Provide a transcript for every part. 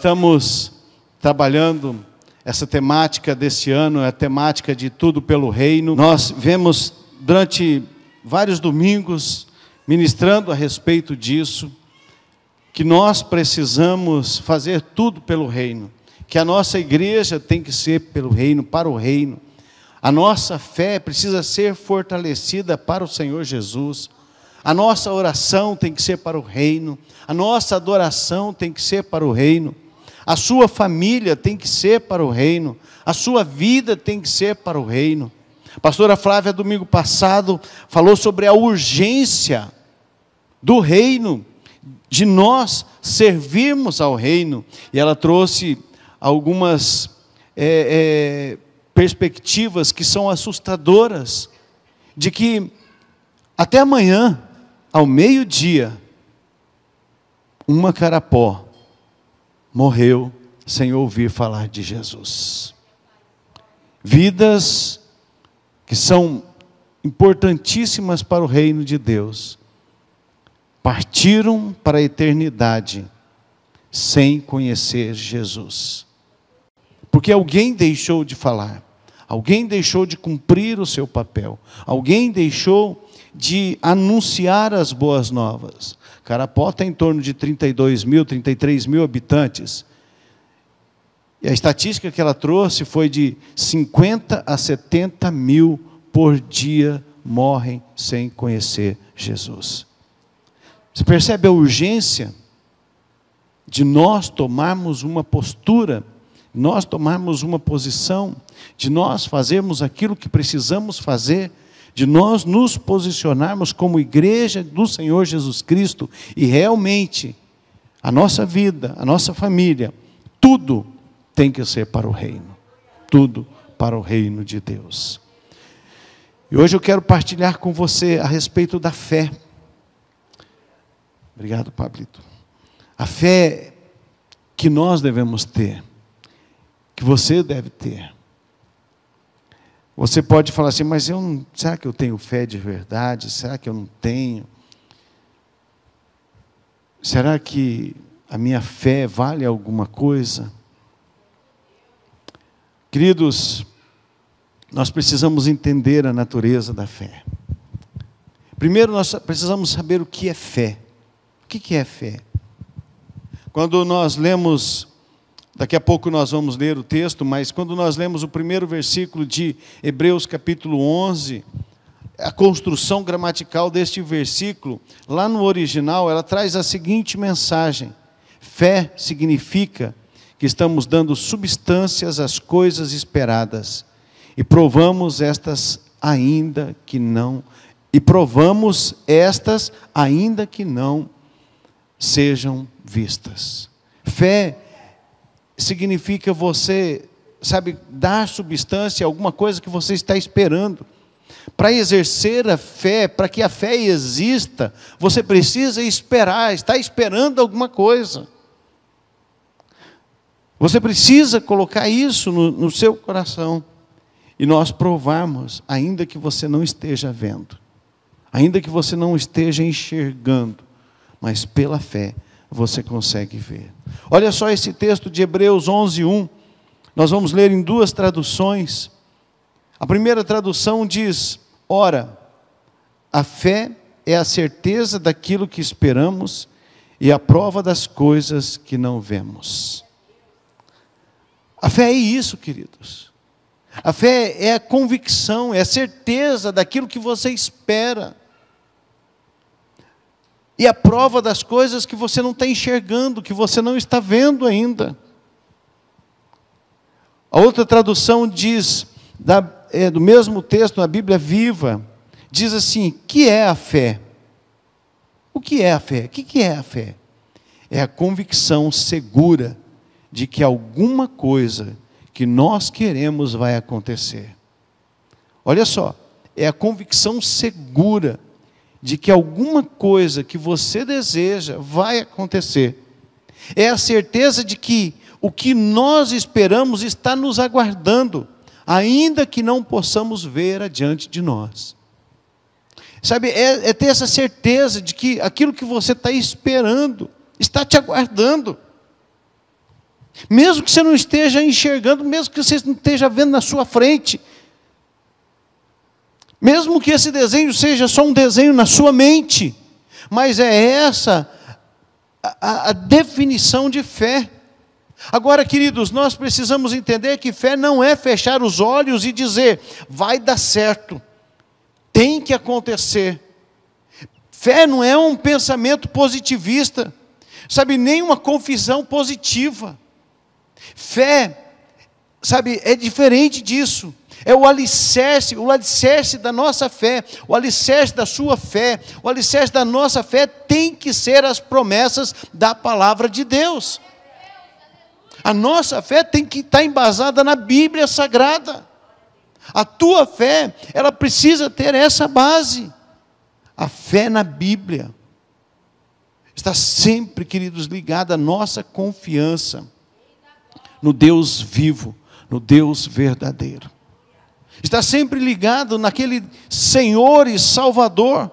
Estamos trabalhando essa temática deste ano, é a temática de tudo pelo reino. Nós vemos durante vários domingos ministrando a respeito disso, que nós precisamos fazer tudo pelo reino, que a nossa igreja tem que ser pelo reino, para o reino. A nossa fé precisa ser fortalecida para o Senhor Jesus. A nossa oração tem que ser para o reino, a nossa adoração tem que ser para o reino. A sua família tem que ser para o reino, a sua vida tem que ser para o reino. A pastora Flávia, domingo passado, falou sobre a urgência do reino, de nós servirmos ao reino, e ela trouxe algumas é, é, perspectivas que são assustadoras, de que até amanhã, ao meio-dia, uma carapó morreu sem ouvir falar de Jesus. Vidas que são importantíssimas para o reino de Deus, partiram para a eternidade sem conhecer Jesus. Porque alguém deixou de falar, alguém deixou de cumprir o seu papel, alguém deixou de anunciar as boas novas. Carapó tem em torno de 32 mil, 33 mil habitantes. E a estatística que ela trouxe foi de 50 a 70 mil por dia morrem sem conhecer Jesus. Você percebe a urgência de nós tomarmos uma postura, nós tomarmos uma posição, de nós fazermos aquilo que precisamos fazer de nós nos posicionarmos como igreja do Senhor Jesus Cristo e realmente a nossa vida, a nossa família, tudo tem que ser para o reino. Tudo para o reino de Deus. E hoje eu quero partilhar com você a respeito da fé. Obrigado, Pablito. A fé que nós devemos ter, que você deve ter. Você pode falar assim, mas eu não, será que eu tenho fé de verdade? Será que eu não tenho? Será que a minha fé vale alguma coisa? Queridos, nós precisamos entender a natureza da fé. Primeiro, nós precisamos saber o que é fé. O que é fé? Quando nós lemos Daqui a pouco nós vamos ler o texto, mas quando nós lemos o primeiro versículo de Hebreus capítulo 11, a construção gramatical deste versículo, lá no original, ela traz a seguinte mensagem: fé significa que estamos dando substâncias às coisas esperadas e provamos estas ainda que não e provamos estas ainda que não sejam vistas. Fé significa você, sabe, dar substância a alguma coisa que você está esperando. Para exercer a fé, para que a fé exista, você precisa esperar, está esperando alguma coisa. Você precisa colocar isso no, no seu coração e nós provarmos, ainda que você não esteja vendo, ainda que você não esteja enxergando, mas pela fé você consegue ver. Olha só esse texto de Hebreus 11, 1. Nós vamos ler em duas traduções. A primeira tradução diz: Ora, a fé é a certeza daquilo que esperamos e a prova das coisas que não vemos. A fé é isso, queridos. A fé é a convicção, é a certeza daquilo que você espera e a prova das coisas que você não está enxergando, que você não está vendo ainda. A outra tradução diz, da, é, do mesmo texto, na Bíblia Viva, diz assim: que é a fé? O que é a fé? O que é a fé? É a convicção segura de que alguma coisa que nós queremos vai acontecer. Olha só, é a convicção segura de que alguma coisa que você deseja vai acontecer. É a certeza de que o que nós esperamos está nos aguardando, ainda que não possamos ver adiante de nós. Sabe, é, é ter essa certeza de que aquilo que você está esperando está te aguardando. Mesmo que você não esteja enxergando, mesmo que você não esteja vendo na sua frente, mesmo que esse desenho seja só um desenho na sua mente, mas é essa a, a definição de fé. Agora, queridos, nós precisamos entender que fé não é fechar os olhos e dizer, vai dar certo, tem que acontecer. Fé não é um pensamento positivista, sabe, nem uma confissão positiva. Fé, sabe, é diferente disso. É o alicerce, o alicerce da nossa fé, o alicerce da sua fé, o alicerce da nossa fé tem que ser as promessas da palavra de Deus. A nossa fé tem que estar embasada na Bíblia Sagrada. A tua fé, ela precisa ter essa base. A fé na Bíblia está sempre, queridos, ligada à nossa confiança no Deus vivo, no Deus verdadeiro. Está sempre ligado naquele Senhor e Salvador,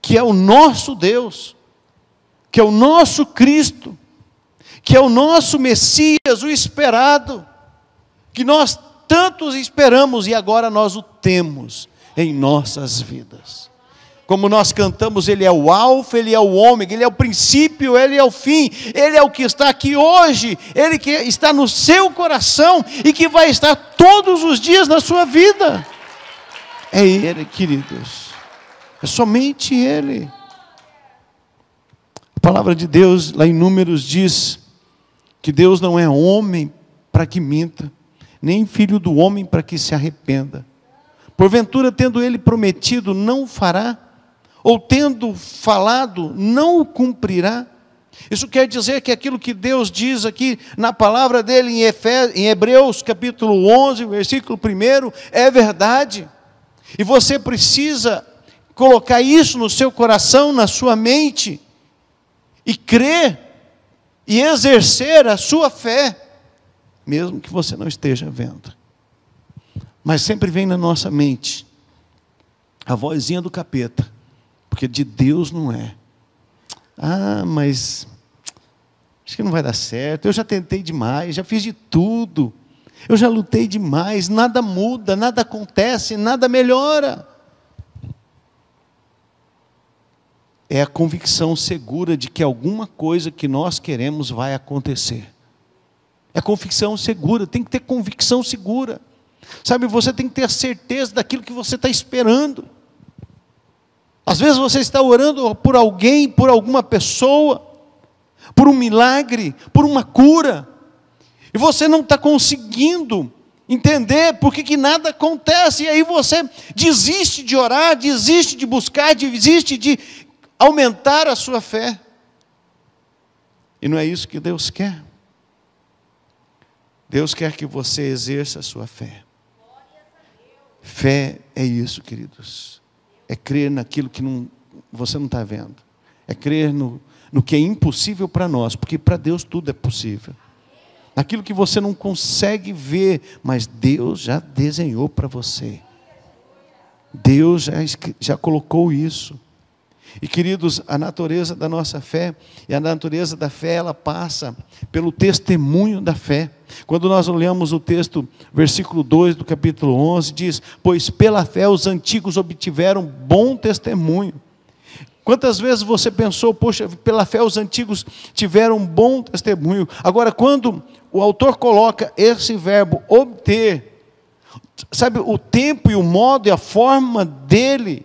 que é o nosso Deus, que é o nosso Cristo, que é o nosso Messias, o esperado, que nós tantos esperamos e agora nós o temos em nossas vidas. Como nós cantamos, Ele é o Alfa, Ele é o Ômega, Ele é o princípio, Ele é o fim, Ele é o que está aqui hoje, Ele que está no seu coração e que vai estar todos os dias na sua vida. É Ele, queridos, é somente Ele. A palavra de Deus, lá em Números, diz que Deus não é homem para que minta, nem filho do homem para que se arrependa. Porventura, tendo ele prometido, não fará, ou tendo falado, não o cumprirá. Isso quer dizer que aquilo que Deus diz aqui na palavra dele em, em Hebreus capítulo 11, versículo 1, é verdade. E você precisa colocar isso no seu coração, na sua mente, e crer e exercer a sua fé, mesmo que você não esteja vendo. Mas sempre vem na nossa mente a vozinha do capeta, porque de Deus não é. Ah, mas acho que não vai dar certo. Eu já tentei demais, já fiz de tudo. Eu já lutei demais, nada muda, nada acontece, nada melhora. é a convicção segura de que alguma coisa que nós queremos vai acontecer. É convicção segura, tem que ter convicção segura. Sabe, você tem que ter a certeza daquilo que você está esperando. Às vezes você está orando por alguém, por alguma pessoa, por um milagre, por uma cura, e você não está conseguindo entender por que, nada acontece, e aí você desiste de orar, desiste de buscar, desiste de aumentar a sua fé. E não é isso que Deus quer. Deus quer que você exerça a sua fé. Fé é isso, queridos. É crer naquilo que não, você não está vendo. É crer no, no que é impossível para nós, porque para Deus tudo é possível. Naquilo que você não consegue ver, mas Deus já desenhou para você. Deus já, já colocou isso. E queridos, a natureza da nossa fé, e a natureza da fé, ela passa pelo testemunho da fé. Quando nós olhamos o texto, versículo 2 do capítulo 11, diz: Pois pela fé os antigos obtiveram bom testemunho. Quantas vezes você pensou, poxa, pela fé os antigos tiveram bom testemunho. Agora, quando o autor coloca esse verbo obter, sabe, o tempo e o modo e a forma dele,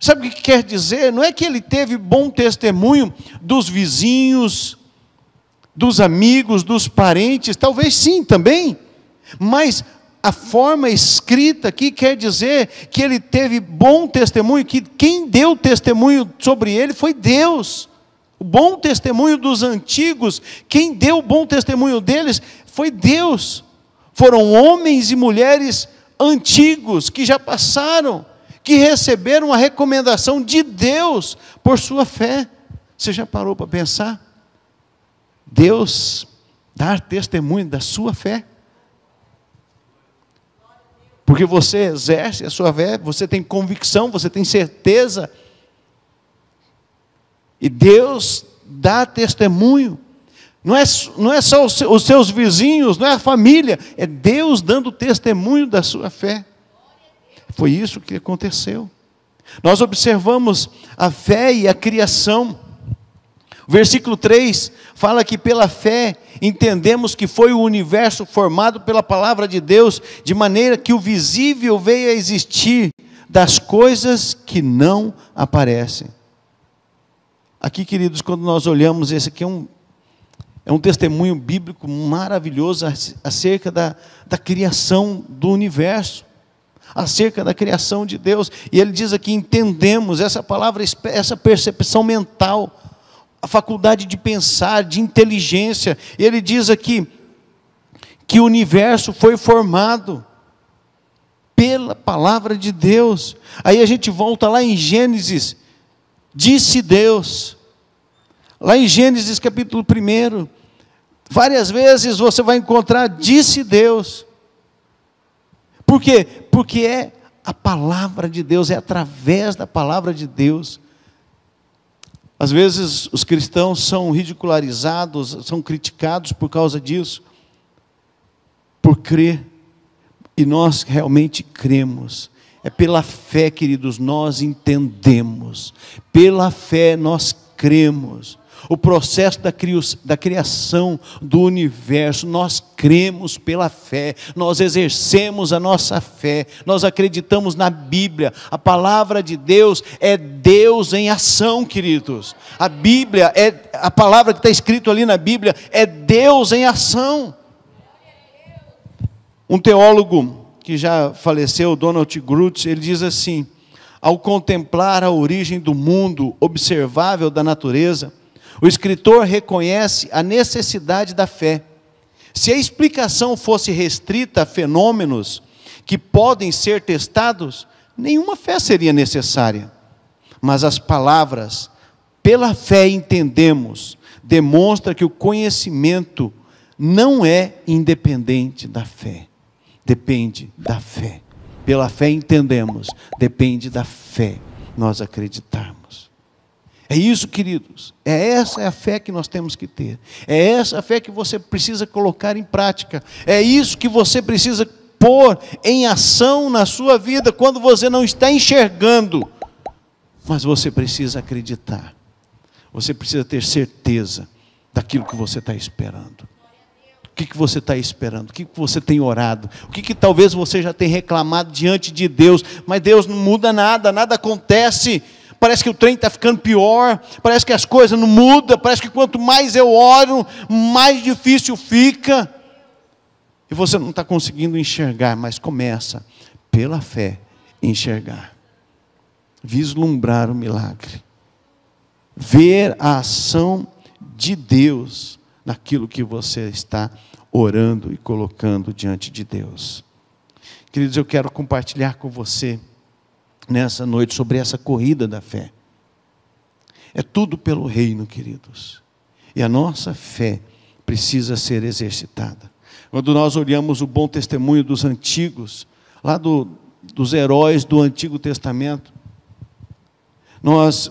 Sabe o que quer dizer? Não é que ele teve bom testemunho dos vizinhos, dos amigos, dos parentes, talvez sim também, mas a forma escrita aqui quer dizer que ele teve bom testemunho, que quem deu testemunho sobre ele foi Deus. O bom testemunho dos antigos, quem deu o bom testemunho deles foi Deus. Foram homens e mulheres antigos que já passaram que receberam a recomendação de Deus por sua fé. Você já parou para pensar? Deus dar testemunho da sua fé. Porque você exerce a sua fé, você tem convicção, você tem certeza. E Deus dá testemunho. Não é, não é só os seus vizinhos, não é a família, é Deus dando testemunho da sua fé. Foi isso que aconteceu. Nós observamos a fé e a criação. O versículo 3 fala que pela fé entendemos que foi o universo formado pela palavra de Deus, de maneira que o visível veio a existir das coisas que não aparecem. Aqui, queridos, quando nós olhamos, esse aqui é um, é um testemunho bíblico maravilhoso acerca da, da criação do universo, acerca da criação de Deus. E ele diz aqui: entendemos essa palavra, essa percepção mental, a faculdade de pensar, de inteligência. Ele diz aqui que o universo foi formado pela palavra de Deus. Aí a gente volta lá em Gênesis disse Deus. Lá em Gênesis capítulo 1, várias vezes você vai encontrar disse Deus. Por quê? Porque é a palavra de Deus, é através da palavra de Deus. Às vezes os cristãos são ridicularizados, são criticados por causa disso, por crer, e nós realmente cremos é pela fé, queridos, nós entendemos. Pela fé nós cremos. O processo da, da criação do universo, nós cremos pela fé, nós exercemos a nossa fé, nós acreditamos na Bíblia, a palavra de Deus é Deus em ação, queridos. A Bíblia é a palavra que está escrito ali na Bíblia é Deus em ação. Um teólogo que já faleceu, Donald Groot, ele diz assim: ao contemplar a origem do mundo observável da natureza, o escritor reconhece a necessidade da fé. Se a explicação fosse restrita a fenômenos que podem ser testados, nenhuma fé seria necessária. Mas as palavras, pela fé entendemos, demonstra que o conhecimento não é independente da fé depende da fé. Pela fé entendemos, depende da fé nós acreditarmos. É isso, queridos. É essa a fé que nós temos que ter. É essa a fé que você precisa colocar em prática. É isso que você precisa pôr em ação na sua vida quando você não está enxergando. Mas você precisa acreditar. Você precisa ter certeza daquilo que você está esperando que, que você está esperando? O que, que você tem orado? O que, que talvez você já tenha reclamado diante de Deus? Mas Deus não muda nada, nada acontece. Parece que o trem está ficando pior, parece que as coisas não mudam, parece que quanto mais eu oro, mais difícil fica. E você não está conseguindo enxergar, mas começa, pela fé, enxergar, vislumbrar o milagre, ver a ação de Deus naquilo que você está orando e colocando diante de Deus. Queridos, eu quero compartilhar com você nessa noite sobre essa corrida da fé. É tudo pelo reino, queridos. E a nossa fé precisa ser exercitada. Quando nós olhamos o bom testemunho dos antigos, lá do, dos heróis do Antigo Testamento, nós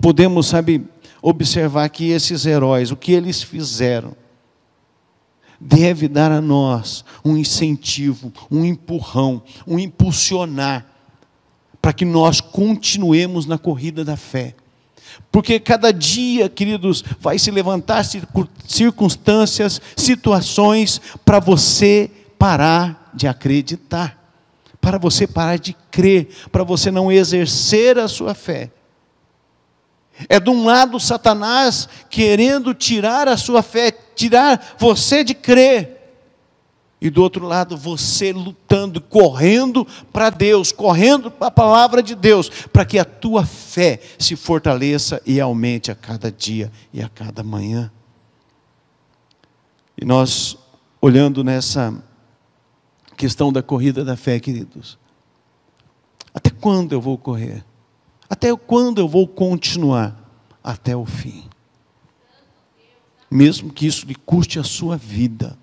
podemos, sabe, observar que esses heróis, o que eles fizeram, deve dar a nós um incentivo, um empurrão, um impulsionar, para que nós continuemos na corrida da fé. Porque cada dia, queridos, vai se levantar circunstâncias, situações para você parar de acreditar, para você parar de crer, para você não exercer a sua fé. É de um lado Satanás querendo tirar a sua fé, tirar você de crer. E do outro lado você lutando, correndo para Deus, correndo para a palavra de Deus, para que a tua fé se fortaleça e aumente a cada dia e a cada manhã. E nós, olhando nessa questão da corrida da fé, queridos, até quando eu vou correr? Até quando eu vou continuar? Até o fim. Mesmo que isso lhe custe a sua vida,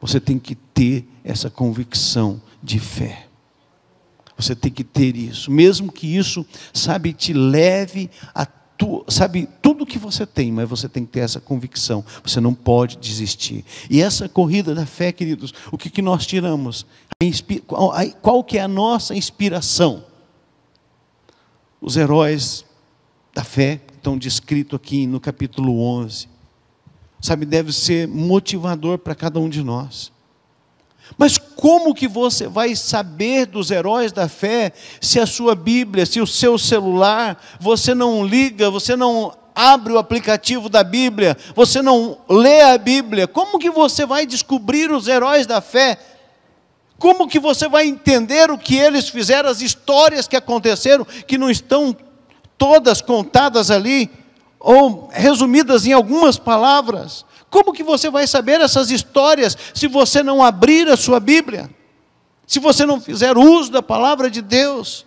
você tem que ter essa convicção de fé. Você tem que ter isso, mesmo que isso, sabe, te leve a tu, sabe, tudo que você tem, mas você tem que ter essa convicção. Você não pode desistir. E essa corrida da fé, queridos, o que, que nós tiramos? Qual que é a nossa inspiração? Os heróis da fé estão descritos aqui no capítulo 11. Sabe, deve ser motivador para cada um de nós. Mas como que você vai saber dos heróis da fé se a sua Bíblia, se o seu celular, você não liga, você não abre o aplicativo da Bíblia, você não lê a Bíblia? Como que você vai descobrir os heróis da fé? Como que você vai entender o que eles fizeram, as histórias que aconteceram, que não estão todas contadas ali, ou resumidas em algumas palavras? Como que você vai saber essas histórias se você não abrir a sua Bíblia? Se você não fizer uso da palavra de Deus?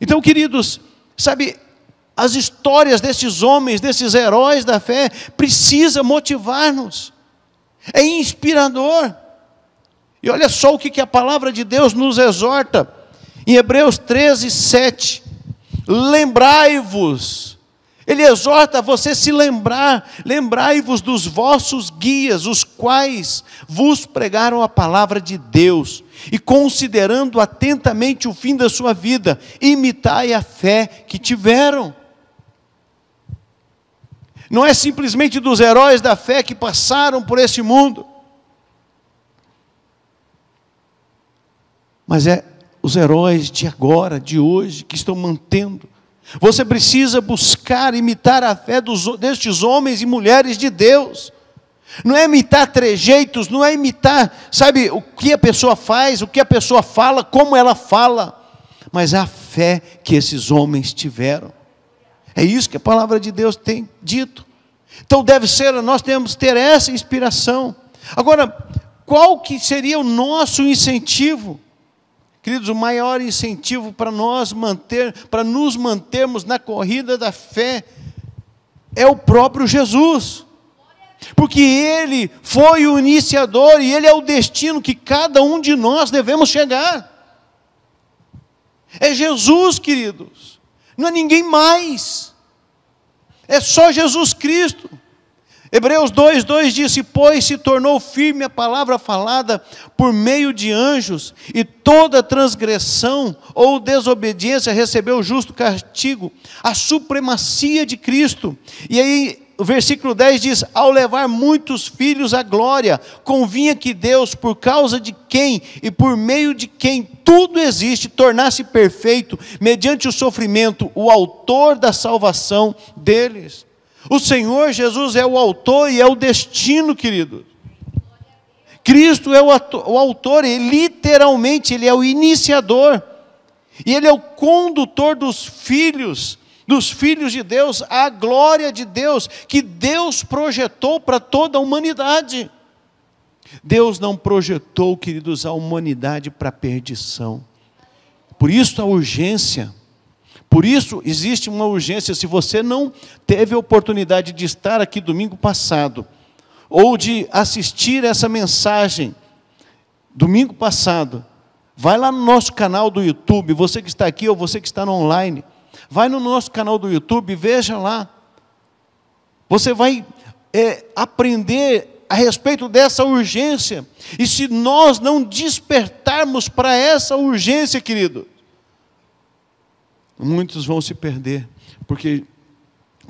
Então, queridos, sabe, as histórias desses homens, desses heróis da fé, precisa motivar-nos. É inspirador. E olha só o que a palavra de Deus nos exorta. Em Hebreus 13, 7. Lembrai-vos ele exorta você se lembrar, lembrai-vos dos vossos guias, os quais vos pregaram a palavra de Deus, e considerando atentamente o fim da sua vida, imitai a fé que tiveram. Não é simplesmente dos heróis da fé que passaram por esse mundo, mas é os heróis de agora, de hoje, que estão mantendo você precisa buscar imitar a fé dos, destes homens e mulheres de Deus. Não é imitar trejeitos, não é imitar, sabe, o que a pessoa faz, o que a pessoa fala, como ela fala, mas a fé que esses homens tiveram. É isso que a palavra de Deus tem dito. Então deve ser, nós temos ter essa inspiração. Agora, qual que seria o nosso incentivo? Queridos, o maior incentivo para nós manter, para nos mantermos na corrida da fé é o próprio Jesus. Porque ele foi o iniciador e ele é o destino que cada um de nós devemos chegar. É Jesus, queridos. Não é ninguém mais. É só Jesus Cristo. Hebreus 2, 2 disse: Pois se tornou firme a palavra falada por meio de anjos, e toda transgressão ou desobediência recebeu justo castigo, a supremacia de Cristo. E aí, o versículo 10 diz: Ao levar muitos filhos à glória, convinha que Deus, por causa de quem e por meio de quem tudo existe, tornasse perfeito, mediante o sofrimento, o autor da salvação deles. O Senhor Jesus é o autor e é o destino, querido. Cristo é o, o autor, e literalmente, ele é o iniciador. E ele é o condutor dos filhos, dos filhos de Deus, a glória de Deus, que Deus projetou para toda a humanidade. Deus não projetou, queridos, a humanidade para a perdição. Por isso a urgência por isso, existe uma urgência. Se você não teve a oportunidade de estar aqui domingo passado, ou de assistir essa mensagem domingo passado, vai lá no nosso canal do YouTube, você que está aqui ou você que está no online, vai no nosso canal do YouTube, veja lá. Você vai é, aprender a respeito dessa urgência. E se nós não despertarmos para essa urgência, querido, muitos vão se perder, porque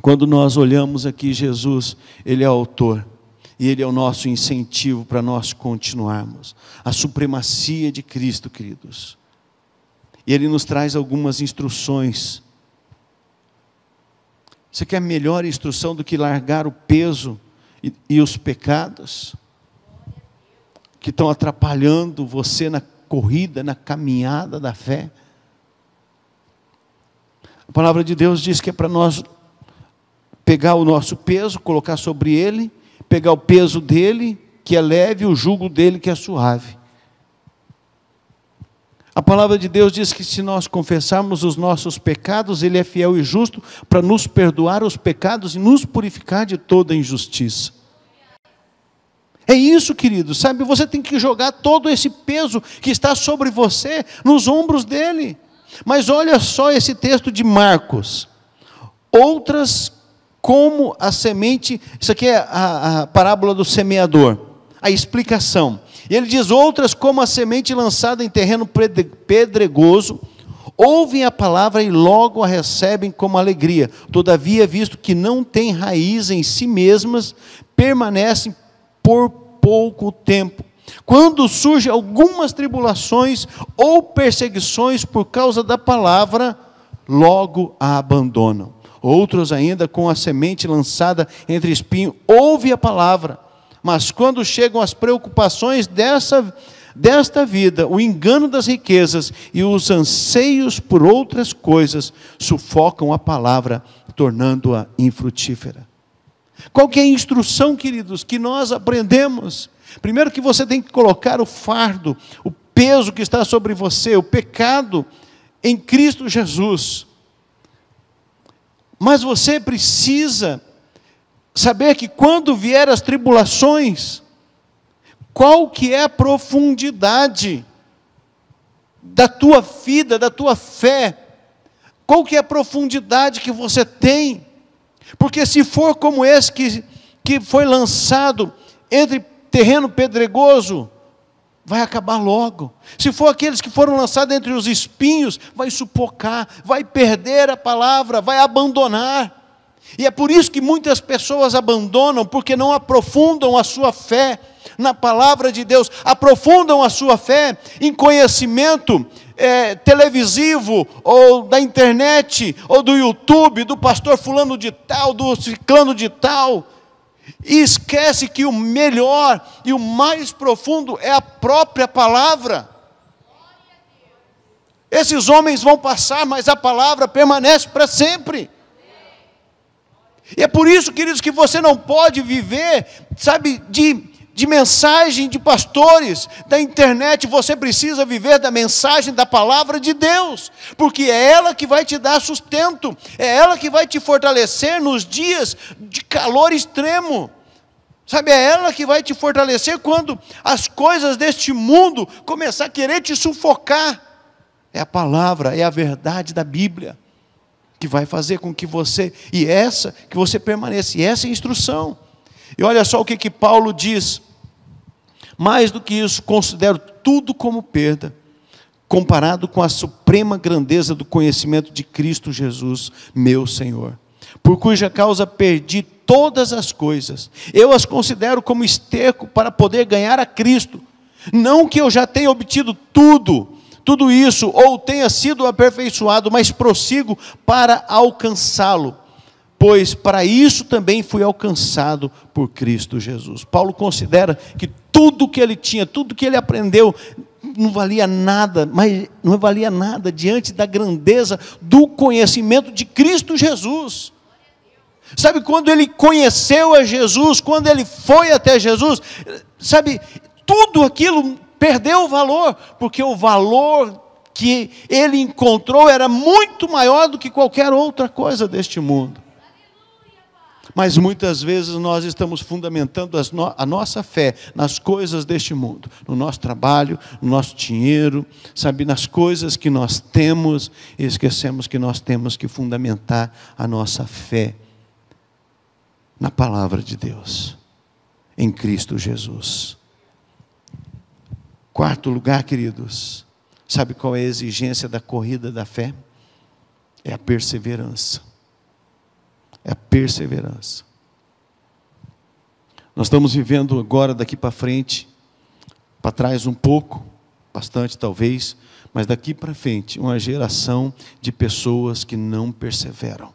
quando nós olhamos aqui Jesus, Ele é autor, e Ele é o nosso incentivo para nós continuarmos. A supremacia de Cristo, queridos. E Ele nos traz algumas instruções. Você quer melhor instrução do que largar o peso e, e os pecados que estão atrapalhando você na corrida, na caminhada da fé? A palavra de Deus diz que é para nós pegar o nosso peso, colocar sobre ele, pegar o peso dele, que é leve, o jugo dele, que é suave. A palavra de Deus diz que se nós confessarmos os nossos pecados, Ele é fiel e justo para nos perdoar os pecados e nos purificar de toda injustiça. É isso, querido, sabe? Você tem que jogar todo esse peso que está sobre você nos ombros dele. Mas olha só esse texto de Marcos. Outras como a semente, isso aqui é a, a parábola do semeador, a explicação. E ele diz: outras como a semente lançada em terreno pedregoso, ouvem a palavra e logo a recebem como alegria. Todavia, visto que não têm raiz em si mesmas, permanecem por pouco tempo. Quando surgem algumas tribulações ou perseguições por causa da palavra, logo a abandonam. Outros ainda com a semente lançada entre espinhos, ouve a palavra, mas quando chegam as preocupações dessa desta vida, o engano das riquezas e os anseios por outras coisas sufocam a palavra, tornando-a infrutífera. Qual que é a instrução, queridos, que nós aprendemos? Primeiro que você tem que colocar o fardo, o peso que está sobre você, o pecado em Cristo Jesus. Mas você precisa saber que quando vier as tribulações, qual que é a profundidade da tua vida, da tua fé? Qual que é a profundidade que você tem? Porque se for como esse que, que foi lançado entre terreno pedregoso, vai acabar logo. Se for aqueles que foram lançados entre os espinhos, vai sufocar, vai perder a palavra, vai abandonar. E é por isso que muitas pessoas abandonam, porque não aprofundam a sua fé na palavra de Deus, aprofundam a sua fé em conhecimento é, televisivo, ou da internet, ou do YouTube, do pastor fulano de tal, do ciclano de tal, e esquece que o melhor e o mais profundo é a própria palavra. Esses homens vão passar, mas a palavra permanece para sempre. E é por isso, queridos, que você não pode viver, sabe, de de mensagem de pastores, da internet, você precisa viver da mensagem da palavra de Deus, porque é ela que vai te dar sustento, é ela que vai te fortalecer nos dias de calor extremo. Sabe, é ela que vai te fortalecer quando as coisas deste mundo começar a querer te sufocar. É a palavra, é a verdade da Bíblia que vai fazer com que você e essa que você permaneça. E essa é a instrução. E olha só o que, que Paulo diz. Mais do que isso, considero tudo como perda, comparado com a suprema grandeza do conhecimento de Cristo Jesus, meu Senhor, por cuja causa perdi todas as coisas. Eu as considero como esterco para poder ganhar a Cristo. Não que eu já tenha obtido tudo, tudo isso, ou tenha sido aperfeiçoado, mas prossigo para alcançá-lo pois para isso também fui alcançado por Cristo Jesus. Paulo considera que tudo que ele tinha, tudo que ele aprendeu, não valia nada, mas não valia nada diante da grandeza do conhecimento de Cristo Jesus. Sabe, quando ele conheceu a Jesus, quando ele foi até Jesus, sabe, tudo aquilo perdeu o valor, porque o valor que ele encontrou era muito maior do que qualquer outra coisa deste mundo. Mas muitas vezes nós estamos fundamentando a nossa fé nas coisas deste mundo, no nosso trabalho, no nosso dinheiro, sabe, nas coisas que nós temos, e esquecemos que nós temos que fundamentar a nossa fé na palavra de Deus, em Cristo Jesus. Quarto lugar, queridos, sabe qual é a exigência da corrida da fé? É a perseverança é a perseverança. Nós estamos vivendo agora, daqui para frente, para trás um pouco, bastante talvez, mas daqui para frente, uma geração de pessoas que não perseveram.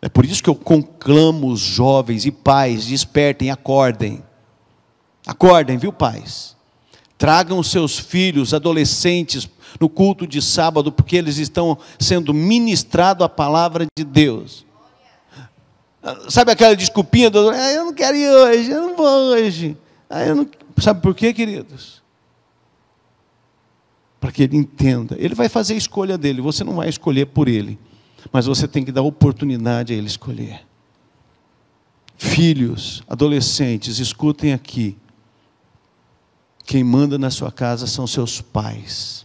É por isso que eu conclamo os jovens e pais, despertem, acordem. Acordem, viu, pais? Tragam seus filhos, adolescentes, no culto de sábado, porque eles estão sendo ministrado a palavra de Deus. Sabe aquela desculpinha do, ah, eu não quero ir hoje, eu não vou hoje. Ah, eu não... Sabe por quê, queridos? Para que ele entenda. Ele vai fazer a escolha dele, você não vai escolher por ele. Mas você tem que dar oportunidade a ele escolher. Filhos, adolescentes, escutem aqui. Quem manda na sua casa são seus pais.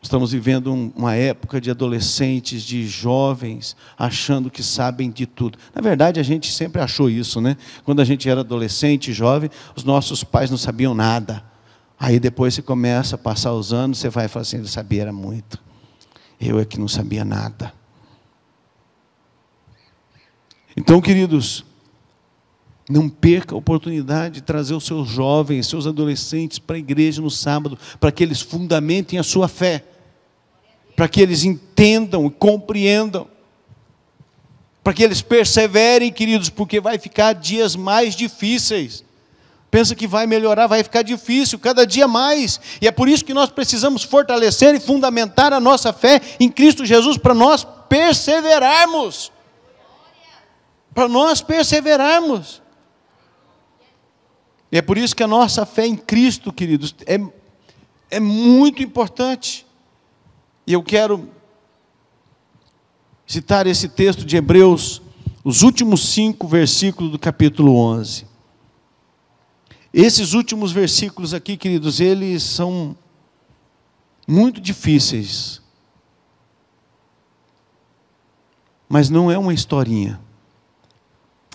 Estamos vivendo uma época de adolescentes, de jovens, achando que sabem de tudo. Na verdade, a gente sempre achou isso, né? Quando a gente era adolescente, jovem, os nossos pais não sabiam nada. Aí depois você começa a passar os anos, você vai falar assim: ele sabia era muito. Eu é que não sabia nada. Então, queridos, não perca a oportunidade de trazer os seus jovens, seus adolescentes para a igreja no sábado, para que eles fundamentem a sua fé, para que eles entendam e compreendam, para que eles perseverem, queridos, porque vai ficar dias mais difíceis. Pensa que vai melhorar, vai ficar difícil cada dia mais. E é por isso que nós precisamos fortalecer e fundamentar a nossa fé em Cristo Jesus para nós perseverarmos. Para nós perseverarmos. E é por isso que a nossa fé em Cristo, queridos, é, é muito importante. E eu quero citar esse texto de Hebreus, os últimos cinco versículos do capítulo 11. Esses últimos versículos aqui, queridos, eles são muito difíceis. Mas não é uma historinha.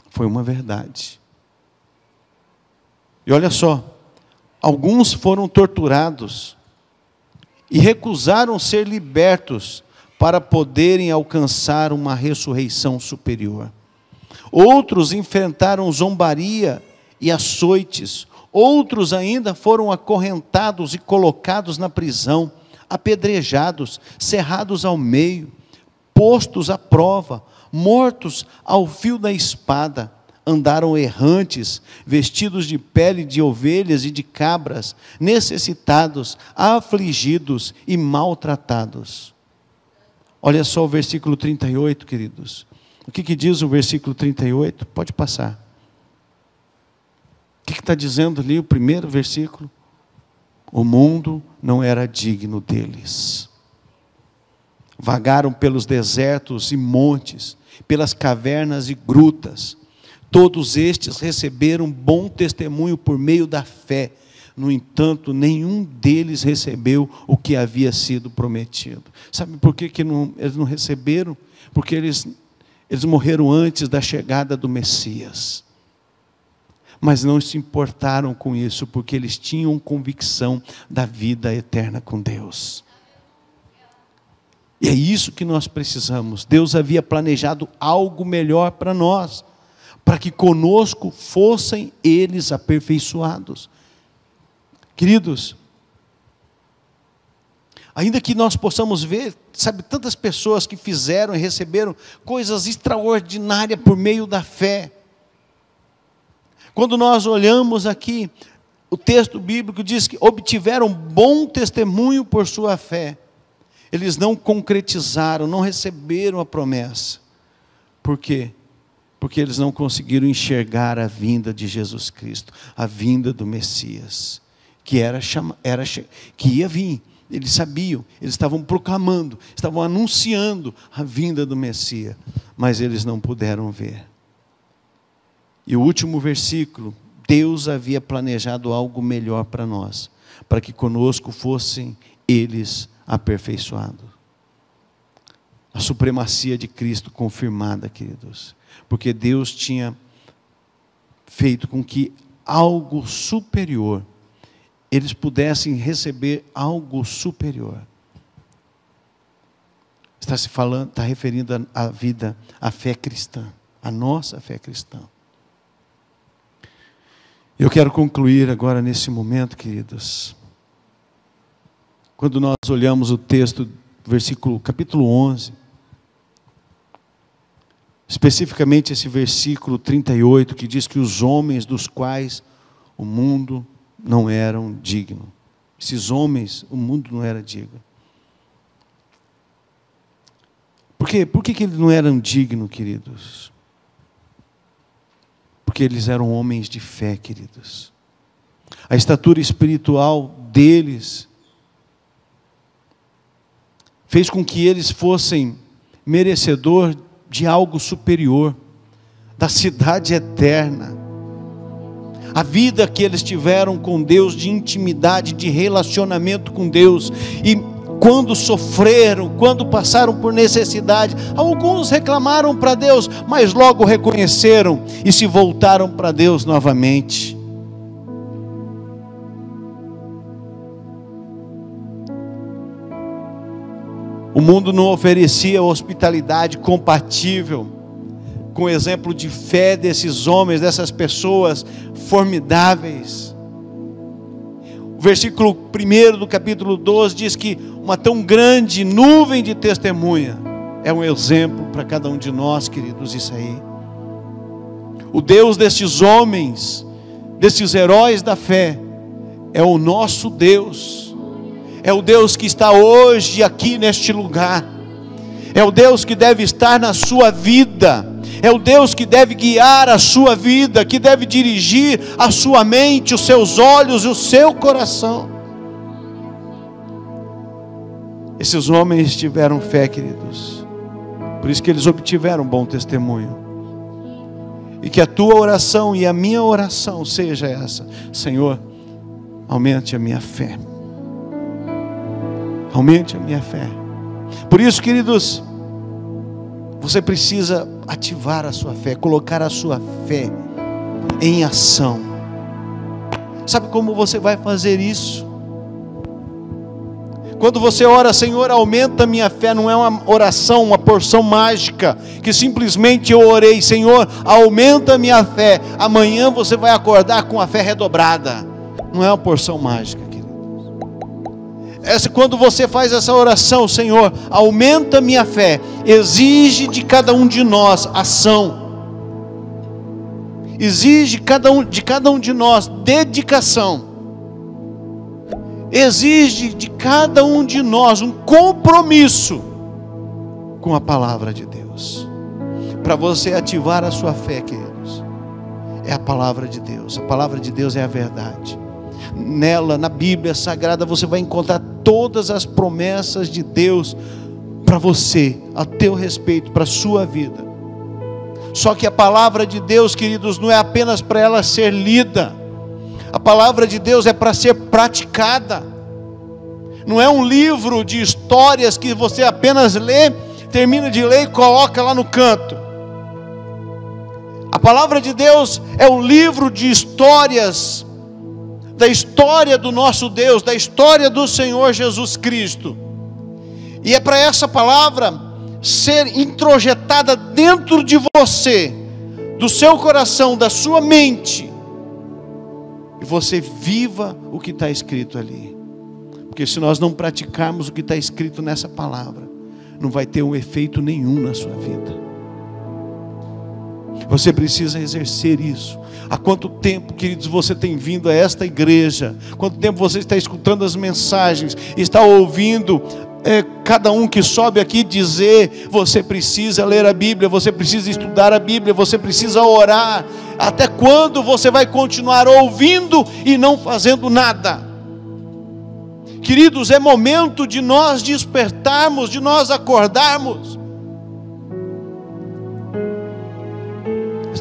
Foi uma verdade. E olha só, alguns foram torturados e recusaram ser libertos para poderem alcançar uma ressurreição superior. Outros enfrentaram zombaria e açoites, outros ainda foram acorrentados e colocados na prisão, apedrejados, cerrados ao meio, postos à prova, mortos ao fio da espada andaram errantes, vestidos de pele de ovelhas e de cabras, necessitados, afligidos e maltratados. Olha só o versículo 38, queridos. O que, que diz o versículo 38? Pode passar. O que está dizendo ali o primeiro versículo? O mundo não era digno deles. Vagaram pelos desertos e montes, pelas cavernas e grutas, Todos estes receberam bom testemunho por meio da fé. No entanto, nenhum deles recebeu o que havia sido prometido. Sabe por que, que não, eles não receberam? Porque eles, eles morreram antes da chegada do Messias. Mas não se importaram com isso, porque eles tinham convicção da vida eterna com Deus. E é isso que nós precisamos. Deus havia planejado algo melhor para nós para que conosco fossem eles aperfeiçoados. Queridos, ainda que nós possamos ver, sabe, tantas pessoas que fizeram e receberam coisas extraordinárias por meio da fé. Quando nós olhamos aqui, o texto bíblico diz que obtiveram bom testemunho por sua fé. Eles não concretizaram, não receberam a promessa. Por quê? Porque eles não conseguiram enxergar a vinda de Jesus Cristo, a vinda do Messias, que era, chama, era que ia vir. Eles sabiam, eles estavam proclamando, estavam anunciando a vinda do Messias, mas eles não puderam ver. E o último versículo, Deus havia planejado algo melhor para nós, para que conosco fossem eles aperfeiçoados. A supremacia de Cristo confirmada, queridos porque Deus tinha feito com que algo superior, eles pudessem receber algo superior. Está se falando, está referindo à vida, à fé cristã, à nossa fé cristã. Eu quero concluir agora nesse momento, queridos. Quando nós olhamos o texto, versículo, capítulo 11, Especificamente esse versículo 38 que diz que os homens dos quais o mundo não eram dignos. Esses homens, o mundo não era digno. Por quê? Por que, que eles não eram dignos, queridos? Porque eles eram homens de fé, queridos. A estatura espiritual deles fez com que eles fossem merecedor de algo superior, da cidade eterna. a vida que eles tiveram com Deus, de intimidade, de relacionamento com Deus, e quando sofreram, quando passaram por necessidade, alguns reclamaram para Deus, mas logo reconheceram e se voltaram para Deus novamente. O mundo não oferecia hospitalidade compatível com o exemplo de fé desses homens, dessas pessoas formidáveis. O versículo 1 do capítulo 12 diz que uma tão grande nuvem de testemunha é um exemplo para cada um de nós, queridos, isso aí. O Deus destes homens, destes heróis da fé, é o nosso Deus é o Deus que está hoje aqui neste lugar, é o Deus que deve estar na sua vida, é o Deus que deve guiar a sua vida, que deve dirigir a sua mente, os seus olhos e o seu coração. Esses homens tiveram fé, queridos, por isso que eles obtiveram bom testemunho. E que a tua oração e a minha oração seja essa: Senhor, aumente a minha fé. Aumente a minha fé. Por isso, queridos, você precisa ativar a sua fé, colocar a sua fé em ação. Sabe como você vai fazer isso? Quando você ora, Senhor, aumenta a minha fé, não é uma oração, uma porção mágica, que simplesmente eu orei, Senhor, aumenta a minha fé. Amanhã você vai acordar com a fé redobrada. Não é uma porção mágica. Essa, quando você faz essa oração, Senhor, aumenta minha fé, exige de cada um de nós ação, exige cada um, de cada um de nós dedicação, exige de cada um de nós um compromisso com a palavra de Deus, para você ativar a sua fé, queridos, é a palavra de Deus, a palavra de Deus é a verdade nela, na Bíblia Sagrada, você vai encontrar todas as promessas de Deus para você, a teu respeito, para a sua vida. Só que a palavra de Deus, queridos, não é apenas para ela ser lida, a palavra de Deus é para ser praticada. Não é um livro de histórias que você apenas lê, termina de ler e coloca lá no canto. A palavra de Deus é um livro de histórias da história do nosso Deus, da história do Senhor Jesus Cristo. E é para essa palavra ser introjetada dentro de você, do seu coração, da sua mente, e você viva o que está escrito ali. Porque se nós não praticarmos o que está escrito nessa palavra, não vai ter um efeito nenhum na sua vida. Você precisa exercer isso. Há quanto tempo, queridos, você tem vindo a esta igreja? Quanto tempo você está escutando as mensagens? Está ouvindo é, cada um que sobe aqui dizer: você precisa ler a Bíblia, você precisa estudar a Bíblia, você precisa orar. Até quando você vai continuar ouvindo e não fazendo nada? Queridos, é momento de nós despertarmos, de nós acordarmos.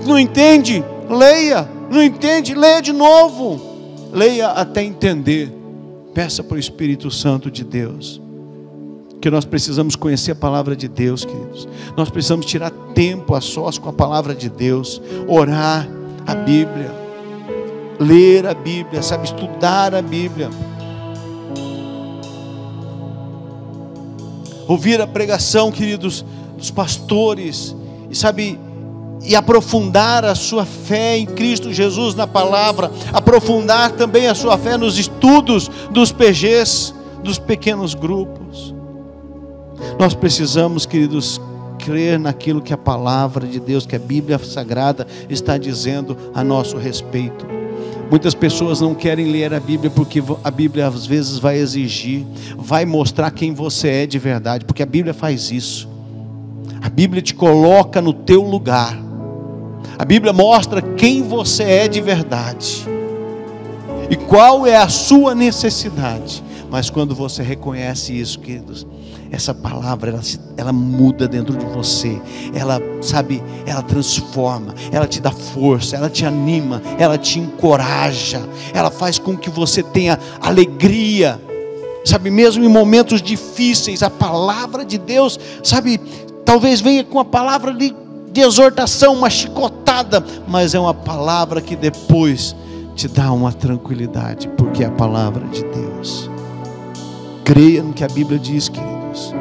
Não entende? Leia. Não entende? Leia de novo. Leia até entender. Peça para o Espírito Santo de Deus. Que nós precisamos conhecer a palavra de Deus, queridos. Nós precisamos tirar tempo a sós com a palavra de Deus. Orar a Bíblia. Ler a Bíblia, sabe? Estudar a Bíblia. Ouvir a pregação, queridos, dos pastores. E sabe, e aprofundar a sua fé em Cristo Jesus na palavra, aprofundar também a sua fé nos estudos dos PGs, dos pequenos grupos. Nós precisamos, queridos, crer naquilo que a palavra de Deus, que a Bíblia Sagrada está dizendo a nosso respeito. Muitas pessoas não querem ler a Bíblia porque a Bíblia às vezes vai exigir, vai mostrar quem você é de verdade, porque a Bíblia faz isso. A Bíblia te coloca no teu lugar. A Bíblia mostra quem você é de verdade e qual é a sua necessidade. Mas quando você reconhece isso, queridos, essa palavra, ela, ela muda dentro de você, ela, sabe, ela transforma, ela te dá força, ela te anima, ela te encoraja, ela faz com que você tenha alegria, sabe, mesmo em momentos difíceis, a palavra de Deus, sabe, talvez venha com a palavra ali de exortação, uma chicotada, mas é uma palavra que depois te dá uma tranquilidade, porque é a palavra de Deus. Creia no que a Bíblia diz, queridos.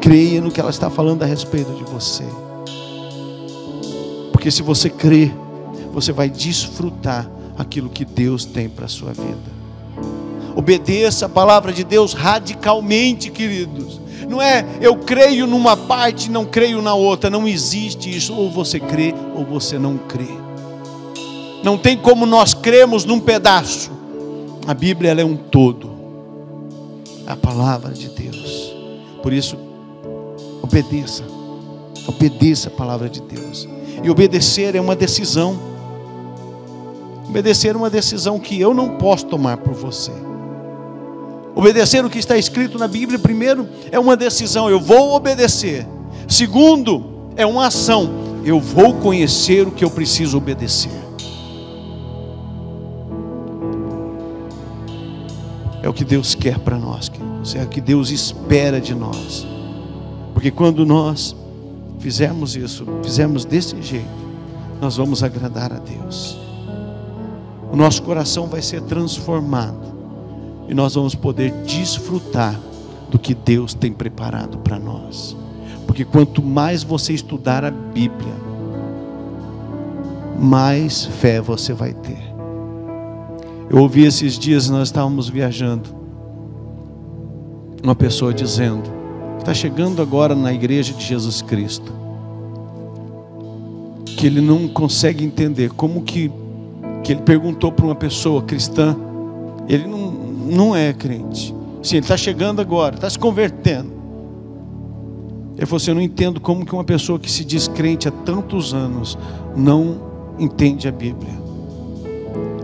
Creia no que ela está falando a respeito de você. Porque se você crer, você vai desfrutar aquilo que Deus tem para a sua vida. Obedeça a palavra de Deus radicalmente, queridos. Não é eu creio numa parte não creio na outra. Não existe isso. Ou você crê ou você não crê. Não tem como nós cremos num pedaço. A Bíblia é um todo a palavra de Deus. Por isso, obedeça. Obedeça a palavra de Deus. E obedecer é uma decisão. Obedecer é uma decisão que eu não posso tomar por você. Obedecer o que está escrito na Bíblia, primeiro, é uma decisão, eu vou obedecer. Segundo, é uma ação, eu vou conhecer o que eu preciso obedecer. É o que Deus quer para nós, queridos. É o que Deus espera de nós. Porque quando nós fizermos isso, fizermos desse jeito, nós vamos agradar a Deus. O nosso coração vai ser transformado e nós vamos poder desfrutar do que Deus tem preparado para nós. Porque quanto mais você estudar a Bíblia, mais fé você vai ter. Eu ouvi esses dias, nós estávamos viajando, uma pessoa dizendo, está chegando agora na igreja de Jesus Cristo, que ele não consegue entender como que, que ele perguntou para uma pessoa cristã, ele não, não é crente, sim, ele está chegando agora, está se convertendo. Ele falou assim: Eu não entendo como que uma pessoa que se diz crente há tantos anos não entende a Bíblia.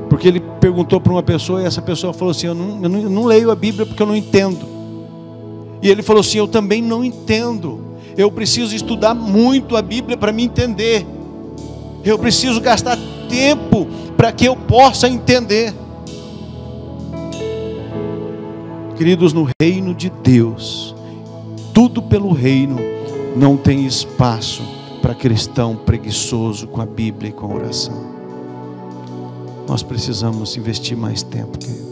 Porque ele perguntou para uma pessoa e essa pessoa falou assim: eu não, eu não, eu não leio a Bíblia porque eu não entendo. E ele falou assim: Eu também não entendo. Eu preciso estudar muito a Bíblia para me entender. Eu preciso gastar tempo para que eu possa entender. Queridos, no reino de Deus, tudo pelo reino, não tem espaço para cristão preguiçoso com a Bíblia e com a oração. Nós precisamos investir mais tempo, querido.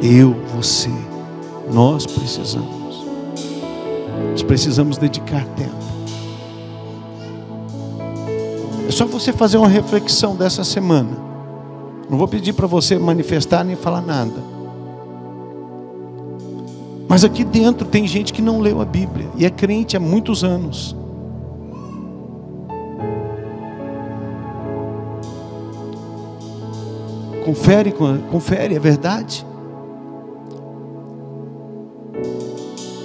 Eu, você, nós precisamos. Nós precisamos dedicar tempo. É só você fazer uma reflexão dessa semana. Não vou pedir para você manifestar nem falar nada. Mas aqui dentro tem gente que não leu a Bíblia e é crente há muitos anos. Confere, confere, é verdade.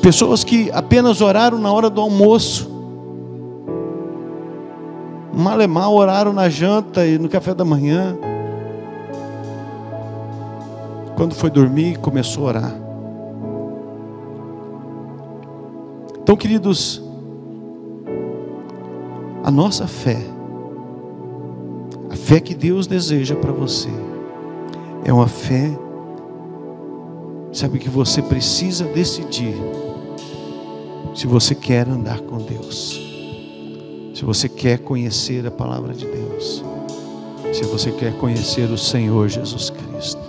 Pessoas que apenas oraram na hora do almoço. Malemar oraram na janta e no café da manhã. Quando foi dormir, começou a orar. Então, queridos, a nossa fé, a fé que Deus deseja para você, é uma fé, sabe que você precisa decidir se você quer andar com Deus, se você quer conhecer a palavra de Deus, se você quer conhecer o Senhor Jesus Cristo.